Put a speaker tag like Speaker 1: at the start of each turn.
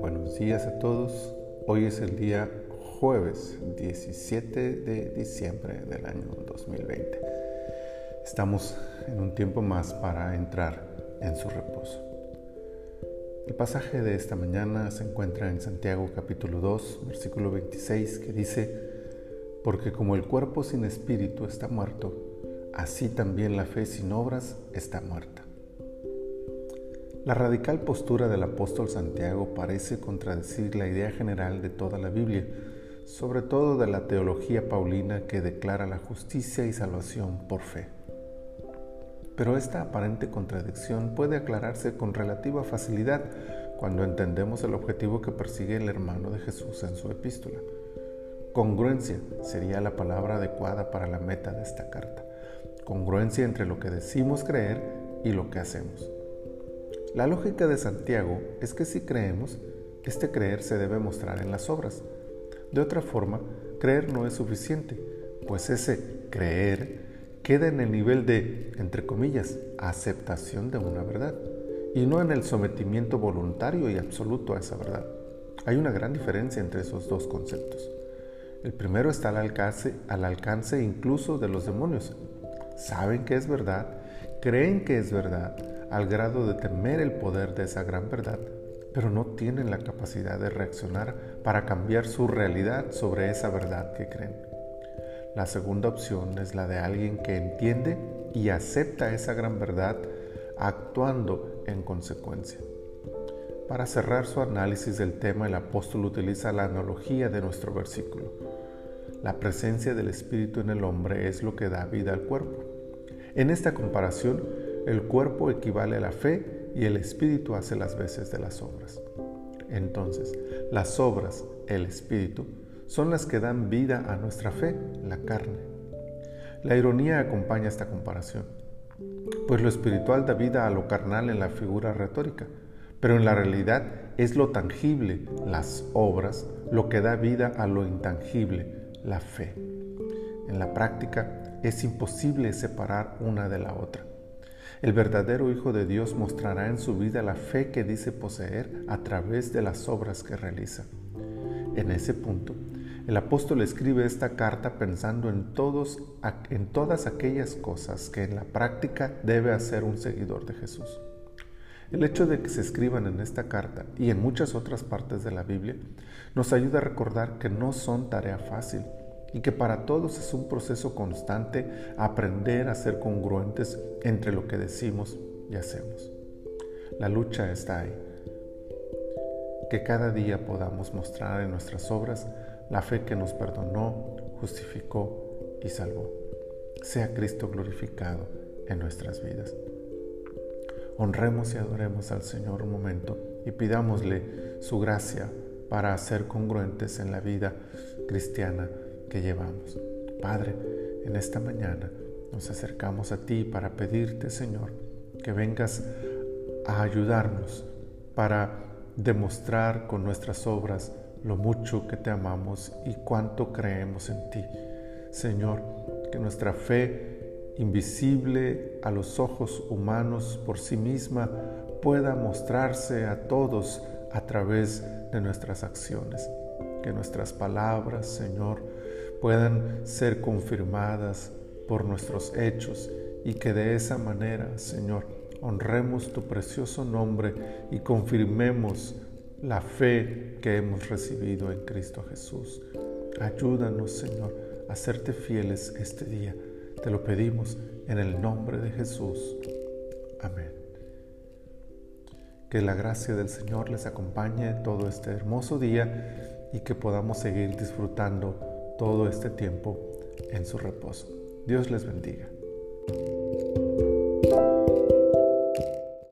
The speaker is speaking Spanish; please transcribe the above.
Speaker 1: Buenos días a todos. Hoy es el día jueves 17 de diciembre del año 2020. Estamos en un tiempo más para entrar en su reposo. El pasaje de esta mañana se encuentra en Santiago capítulo 2, versículo 26, que dice, porque como el cuerpo sin espíritu está muerto, así también la fe sin obras está muerta. La radical postura del apóstol Santiago parece contradecir la idea general de toda la Biblia, sobre todo de la teología paulina que declara la justicia y salvación por fe. Pero esta aparente contradicción puede aclararse con relativa facilidad cuando entendemos el objetivo que persigue el hermano de Jesús en su epístola. Congruencia sería la palabra adecuada para la meta de esta carta. Congruencia entre lo que decimos creer y lo que hacemos. La lógica de Santiago es que si creemos, este creer se debe mostrar en las obras. De otra forma, creer no es suficiente, pues ese creer queda en el nivel de, entre comillas, aceptación de una verdad y no en el sometimiento voluntario y absoluto a esa verdad. Hay una gran diferencia entre esos dos conceptos. El primero está al alcance, al alcance incluso de los demonios. Saben que es verdad, creen que es verdad, al grado de temer el poder de esa gran verdad, pero no tienen la capacidad de reaccionar para cambiar su realidad sobre esa verdad que creen. La segunda opción es la de alguien que entiende y acepta esa gran verdad actuando en consecuencia. Para cerrar su análisis del tema, el apóstol utiliza la analogía de nuestro versículo. La presencia del Espíritu en el hombre es lo que da vida al cuerpo. En esta comparación, el cuerpo equivale a la fe y el Espíritu hace las veces de las obras. Entonces, las obras, el Espíritu, son las que dan vida a nuestra fe, la carne. La ironía acompaña esta comparación, pues lo espiritual da vida a lo carnal en la figura retórica, pero en la realidad es lo tangible, las obras, lo que da vida a lo intangible, la fe. En la práctica es imposible separar una de la otra. El verdadero Hijo de Dios mostrará en su vida la fe que dice poseer a través de las obras que realiza. En ese punto, el apóstol escribe esta carta pensando en, todos, en todas aquellas cosas que en la práctica debe hacer un seguidor de Jesús. El hecho de que se escriban en esta carta y en muchas otras partes de la Biblia nos ayuda a recordar que no son tarea fácil y que para todos es un proceso constante aprender a ser congruentes entre lo que decimos y hacemos. La lucha está ahí. Que cada día podamos mostrar en nuestras obras la fe que nos perdonó, justificó y salvó. Sea Cristo glorificado en nuestras vidas. Honremos y adoremos al Señor un momento y pidámosle su gracia para ser congruentes en la vida cristiana que llevamos. Padre, en esta mañana nos acercamos a ti para pedirte, Señor, que vengas a ayudarnos para demostrar con nuestras obras lo mucho que te amamos y cuánto creemos en ti. Señor, que nuestra fe invisible a los ojos humanos por sí misma pueda mostrarse a todos a través de nuestras acciones. Que nuestras palabras, Señor, puedan ser confirmadas por nuestros hechos y que de esa manera, Señor, honremos tu precioso nombre y confirmemos la fe que hemos recibido en Cristo Jesús. Ayúdanos, Señor, a serte fieles este día. Te lo pedimos en el nombre de Jesús. Amén. Que la gracia del Señor les acompañe todo este hermoso día y que podamos seguir disfrutando todo este tiempo en su reposo. Dios les bendiga.